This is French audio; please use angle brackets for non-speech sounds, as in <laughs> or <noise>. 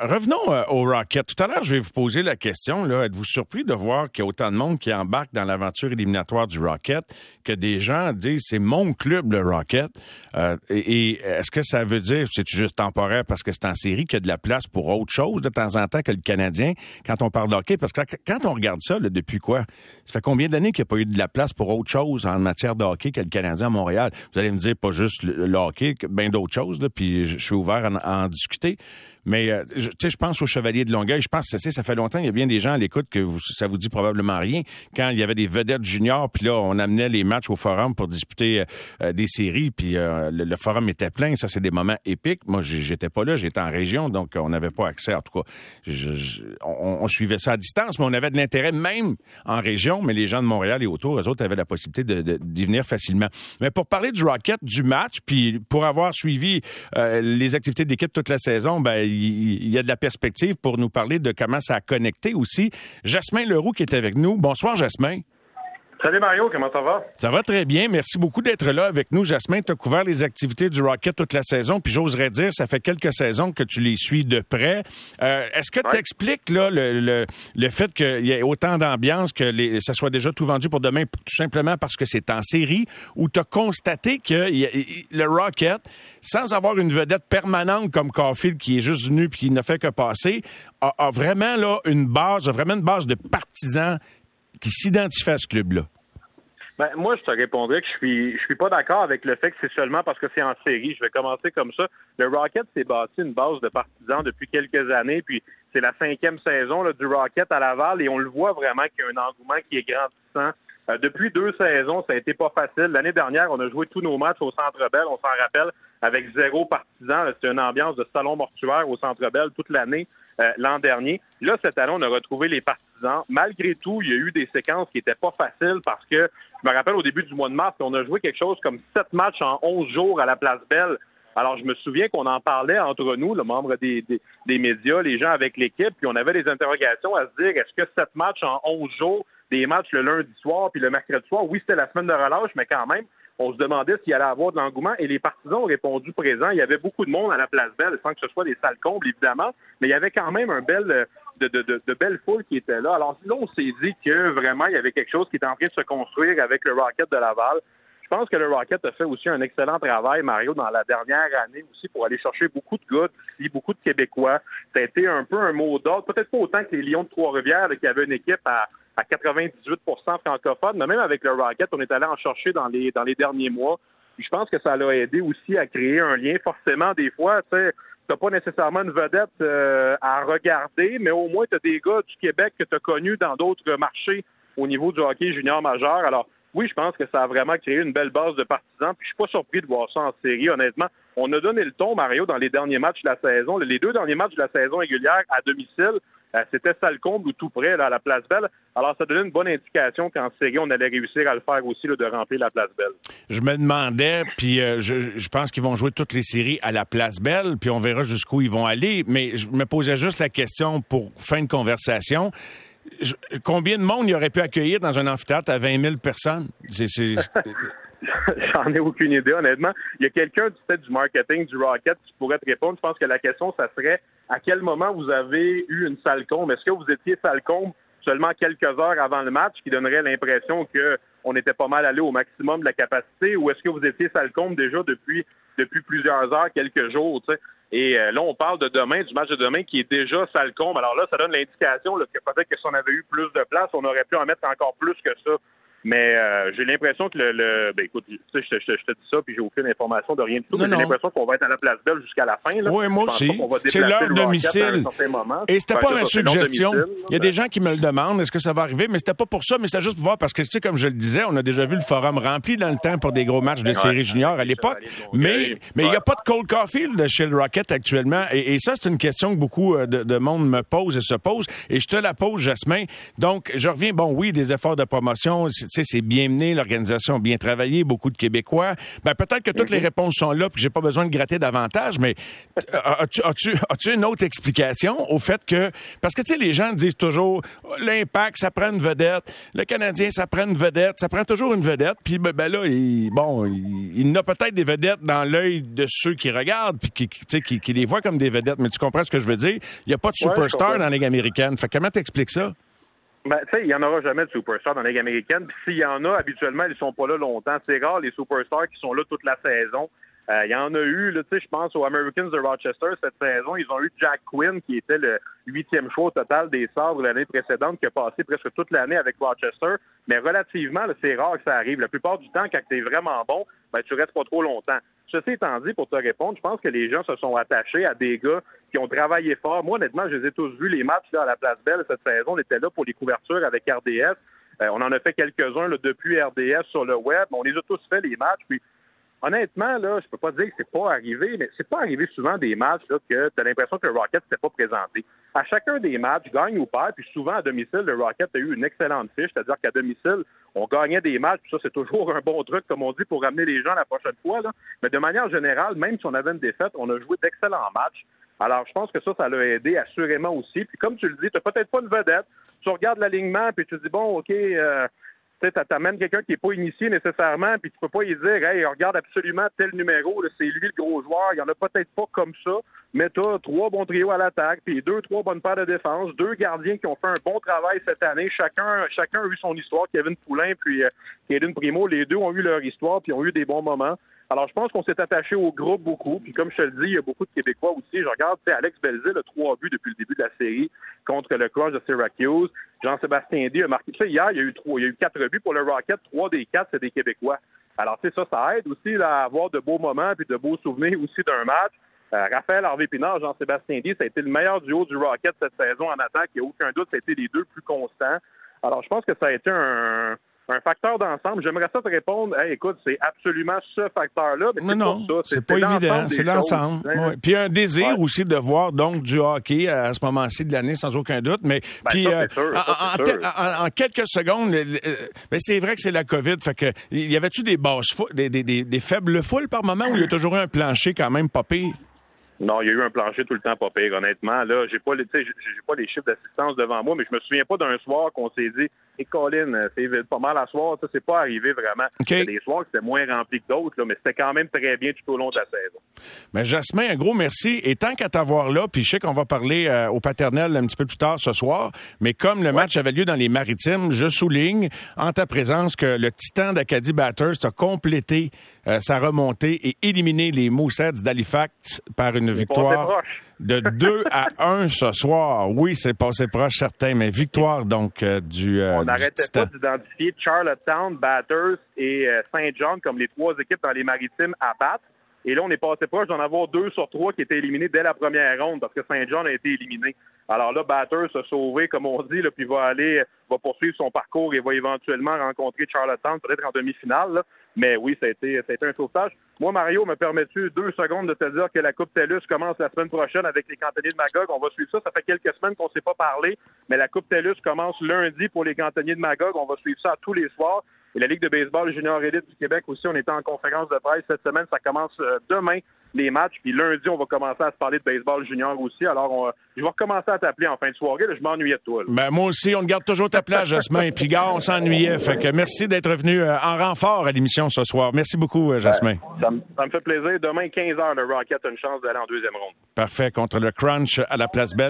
Revenons euh, au Rocket. Tout à l'heure, je vais vous poser la question. Êtes-vous surpris de voir qu'il y a autant de monde qui embarque dans l'aventure éliminatoire du Rocket, que des gens disent c'est mon club le Rocket? Euh, et, est-ce que ça veut dire c'est juste temporaire parce que c'est en série qu'il y a de la place pour autre chose de temps en temps que le Canadien quand on parle de hockey? Parce que quand on regarde ça, depuis quoi? Ça fait combien d'années qu'il n'y a pas eu de la place pour autre chose en matière de hockey que le Canadien à Montréal? Vous allez me dire pas juste le, hockey, bien d'autres choses, là, puis je suis ouvert à en discuter. Mais euh, tu sais, je pense au Chevalier de Longueuil. Je pense que ça, fait longtemps. Il y a bien des gens à l'écoute que ça vous dit probablement rien. Quand il y avait des vedettes juniors, puis là, on amenait les matchs au forum pour disputer euh, euh, des séries, puis le, forum était plein. Ça, c'est des moments épiques. Moi, j'étais pas là. J'étais en région, donc on n'avait pas accès. En tout cas, on, suivait ça à distance, mais on avait de l'intérêt même en région. Mais les gens de Montréal et autour, eux autres avaient la possibilité d'y venir facilement. Mais pour parler du Rocket, du match, puis pour avoir suivi les activités d'équipe toute la saison, ben il y a de la perspective pour nous parler de comment ça a connecté aussi. Jasmin Leroux qui est avec nous. Bonsoir, Jasmin. Salut Mario, comment ça va? Ça va très bien. Merci beaucoup d'être là avec nous. Jasmin, tu as couvert les activités du Rocket toute la saison, puis j'oserais dire, ça fait quelques saisons que tu les suis de près. Euh, est-ce que tu expliques là, le, le, fait qu'il y ait autant d'ambiance, que les, ça soit déjà tout vendu pour demain, tout simplement parce que c'est en série, ou tu as constaté que le Rocket, sans avoir une vedette permanente comme Caulfield qui est juste venu puis qui ne fait que passer, a, a vraiment là, une base, a vraiment une base de partisans qui s'identifient à ce club-là? Ben, moi, je te répondrais que je suis je suis pas d'accord avec le fait que c'est seulement parce que c'est en série. Je vais commencer comme ça. Le Rocket s'est bâti une base de partisans depuis quelques années, puis c'est la cinquième saison du Rocket à Laval, et on le voit vraiment qu'il y a un engouement qui est grandissant. Euh, depuis deux saisons, ça a été pas facile. L'année dernière, on a joué tous nos matchs au Centre Bell, on s'en rappelle, avec zéro partisan. C'était une ambiance de salon mortuaire au Centre Bell toute l'année euh, l'an dernier. Là, cette année, on a retrouvé les partisans. Malgré tout, il y a eu des séquences qui étaient pas faciles parce que je me rappelle au début du mois de mars, on a joué quelque chose comme sept matchs en onze jours à la Place Belle. Alors, je me souviens qu'on en parlait entre nous, le membre des, des, médias, les gens avec l'équipe, puis on avait des interrogations à se dire, est-ce que sept matchs en onze jours, des matchs le lundi soir puis le mercredi soir, oui, c'était la semaine de relâche, mais quand même, on se demandait s'il allait avoir de l'engouement et les partisans ont répondu présent. Il y avait beaucoup de monde à la place Belle, sans que ce soit des salles combles, évidemment, mais il y avait quand même un bel, de, belles foules qui étaient là. Alors, sinon, on s'est dit que vraiment, il y avait quelque chose qui était en train de se construire avec le Rocket de Laval. Je pense que le Rocket a fait aussi un excellent travail, Mario, dans la dernière année aussi pour aller chercher beaucoup de gars d'ici, beaucoup de Québécois. Ça a été un peu un mot d'ordre, peut-être pas autant que les Lions de Trois-Rivières qui avaient une équipe à à 98% francophone, mais même avec le Rocket, on est allé en chercher dans les dans les derniers mois. je pense que ça l'a aidé aussi à créer un lien. Forcément, des fois, tu sais, t'as pas nécessairement une vedette euh, à regarder, mais au moins tu as des gars du Québec que tu as connus dans d'autres marchés au niveau du hockey junior majeur. Alors, oui, je pense que ça a vraiment créé une belle base de partisans. Puis je suis pas surpris de voir ça en série, honnêtement. On a donné le ton, Mario, dans les derniers matchs de la saison. Les deux derniers matchs de la saison régulière à domicile, c'était comble ou tout près là, à la Place Belle. Alors, ça donnait une bonne indication qu'en série, on allait réussir à le faire aussi, là, de remplir la Place Belle. Je me demandais, puis euh, je, je, pense qu'ils vont jouer toutes les séries à la Place Belle, puis on verra jusqu'où ils vont aller. Mais je me posais juste la question pour fin de conversation. combien de monde il aurait pu accueillir dans un amphithéâtre à 20 000 personnes? C'est, <laughs> <laughs> J'en ai aucune idée, honnêtement. Il y a quelqu'un du fait du marketing du Rocket qui pourrait te répondre. Je pense que la question, ça serait à quel moment vous avez eu une salle combe? Est-ce que vous étiez salle combe seulement quelques heures avant le match, qui donnerait l'impression qu'on était pas mal allé au maximum de la capacité, ou est-ce que vous étiez salle combe déjà depuis depuis plusieurs heures, quelques jours, tu sais? Et euh, là, on parle de demain, du match de demain qui est déjà salle combe. Alors là, ça donne l'indication que peut-être que si on avait eu plus de place, on aurait pu en mettre encore plus que ça. Mais euh, j'ai l'impression que le, le, ben écoute, tu sais, je, je, je, te dis ça, puis j'ai aucune information de rien du tout. mais j'ai l'impression qu'on va être à la place belle jusqu'à la fin. Là. Oui, moi aussi. C'est leur domicile. Et c'était pas ma suggestion. Il y a des gens qui me le demandent, est-ce que ça va arriver? Mais c'était pas pour ça, mais c'était juste pour voir parce que tu sais, comme je le disais, on a déjà vu le forum rempli dans le temps pour des gros matchs de série junior à l'époque. Mais mais il n'y a pas de Cold Caulfield chez le Rocket actuellement. Et, et ça, c'est une question que beaucoup euh, de, de, monde me pose et se pose. Et je te la pose, Jasmin. Donc, je reviens. Bon, oui, des efforts de promotion sais, c'est bien mené, l'organisation a bien travaillé, beaucoup de Québécois. Ben, peut-être que toutes les mhm. réponses sont là, puis j'ai pas besoin de gratter davantage, mais euh, as-tu, as-tu, as-tu une autre explication au fait que, parce que, tu sais, les gens disent toujours, l'impact, ça prend une vedette, le Canadien, ça prend une vedette, ça prend toujours une vedette, puis ben, ben là, il, bon, il, il a peut-être des vedettes dans l'œil de ceux qui regardent, puis qui, qui, qui, les voient comme des vedettes, mais tu comprends ce que je veux dire? Il n'y a pas de superstar dans la Ligue américaine. Fait comment t'expliques ça? Ben, tu sais, il n'y en aura jamais de superstars dans la Ligue américaine. Puis s'il y en a, habituellement, ils sont pas là longtemps. C'est rare, les superstars qui sont là toute la saison. Euh, il y en a eu, tu sais, je pense aux Americans de Rochester cette saison. Ils ont eu Jack Quinn, qui était le huitième choix au total des Sabres l'année précédente, qui a passé presque toute l'année avec Rochester. Mais relativement, c'est rare que ça arrive. La plupart du temps, quand tu es vraiment bon, ben, tu restes pas trop longtemps. Ceci étant dit, pour te répondre, je pense que les gens se sont attachés à des gars qui ont travaillé fort. Moi, honnêtement, je les ai tous vus, les matchs à la Place Belle cette saison. On était là pour les couvertures avec RDS. Euh, on en a fait quelques-uns depuis RDS sur le web. On les a tous fait, les matchs. Puis honnêtement, là, je peux pas dire que c'est pas arrivé, mais c'est pas arrivé souvent des matchs que tu as l'impression que le Rocket s'était pas présenté. À chacun des matchs, gagne ou perd, puis souvent à domicile, le Rocket a eu une excellente fiche, c'est-à-dire qu'à domicile, on gagnait des matchs, puis ça, c'est toujours un bon truc, comme on dit, pour ramener les gens la prochaine fois. Mais de manière générale, même si on avait une défaite, on a joué d'excellents matchs. Alors, je pense que ça, ça l'a aidé assurément aussi. Puis comme tu le dis, tu peut-être pas une vedette. Tu regardes l'alignement, puis tu dis, bon, OK, euh, tu t'amènes quelqu'un qui n'est pas initié nécessairement, puis tu peux pas y dire, hey, regarde absolument tel numéro, c'est lui le gros joueur. Il y en a peut-être pas comme ça, mais tu as trois bons trios à l'attaque, puis deux, trois bonnes paires de défense, deux gardiens qui ont fait un bon travail cette année. Chacun, chacun a eu son histoire. Kevin Poulain puis euh, Kevin Primo, les deux ont eu leur histoire, puis ont eu des bons moments. Alors, je pense qu'on s'est attaché au groupe beaucoup. Puis, comme je te le dis, il y a beaucoup de Québécois aussi. Je regarde, tu sais, Alex Belzil a trois buts depuis le début de la série contre le Crush de Syracuse. Jean-Sébastien D a marqué. ça hier, il y a eu trois, il y a eu quatre buts pour le Rocket. Trois des quatre, c'est des Québécois. Alors, sais, ça, ça aide aussi à avoir de beaux moments puis de beaux souvenirs aussi d'un match. Euh, Raphaël Harvey Pinard, Jean-Sébastien D, ça a été le meilleur duo du Rocket cette saison en attaque. Il n'y a aucun doute, ça a été les deux plus constants. Alors, je pense que ça a été un, un facteur d'ensemble. J'aimerais ça te répondre, hey, écoute, c'est absolument ce facteur-là, mais, non, c'est pas évident, c'est l'ensemble. Hein. Puis un désir aussi de voir donc du hockey à ce moment-ci de l'année, sans aucun doute. Mais ben, puis euh, en, quelques secondes, mais ben, c'est vrai que c'est la COVID. Fait que y avait-tu des basses des, des, des, faibles foules par moment où il y a toujours eu un plancher quand même pas pire? Non, il y a eu un plancher tout le temps pas pire, honnêtement. Là, j'ai pas, j'ai pas les chiffres d'assistance devant moi, mais je me souviens pas d'un soir qu'on s'est dit et Colin, euh, c'est pas mal à soir. Ça, c'est pas arrivé vraiment. Okay. Des soirs, c'était moins rempli que d'autres, mais c'était quand même très bien tout au long de la saison. Mais Jasmin, un gros merci. Et tant qu'à t'avoir là, puis je sais qu'on va parler euh, au paternel un petit peu plus tard ce soir, mais comme le match avait lieu dans les maritimes, je souligne en ta présence que le Titan d'Acadie Batters a complété euh, sa remontée et éliminé les Moussets d'Halifax par une victoire de 2 à 1 ce soir. Oui, c'est passé proche, certain, mais victoire donc euh, du. Euh, On n'arrêtait pas d'identifier Charlottetown, Batters et euh, Saint John comme les trois équipes dans les maritimes à battre. Et là, on est passé proche d'en avoir deux sur trois qui étaient éliminés dès la première ronde parce que Saint John a été éliminé. Alors là, Batters s'est sauvé, comme on dit, là, puis va aller, va poursuivre son parcours et va éventuellement rencontrer Charlottetown, peut-être en demi-finale. Mais oui, ça a, été, ça a été un sauvetage. Moi, Mario, me permets-tu deux secondes de te dire que la Coupe TELUS commence la semaine prochaine avec les cantonniers de Magog? On va suivre ça. Ça fait quelques semaines qu'on ne s'est pas parlé, mais la Coupe TELUS commence lundi pour les cantonniers de Magog. On va suivre ça tous les soirs. Et la Ligue de baseball junior élite du Québec aussi, on était en conférence de presse cette semaine. Ça commence euh, demain les matchs. Puis lundi, on va commencer à se parler de baseball junior aussi. Alors, je vais recommencer à t'appeler en fin de soirée. je m'ennuyais de toi. Ben, moi aussi, on garde toujours ta place, Jasmin. Puis, gars, on s'ennuyait. Fait que merci d'être venu euh, en renfort à l'émission ce soir. Merci beaucoup, euh, Jasmin. ça, me fait plaisir. Demain, 15 h, le Rocket a une chance d'aller en deuxième ronde. Parfait. Contre le Crunch à la Place Belle.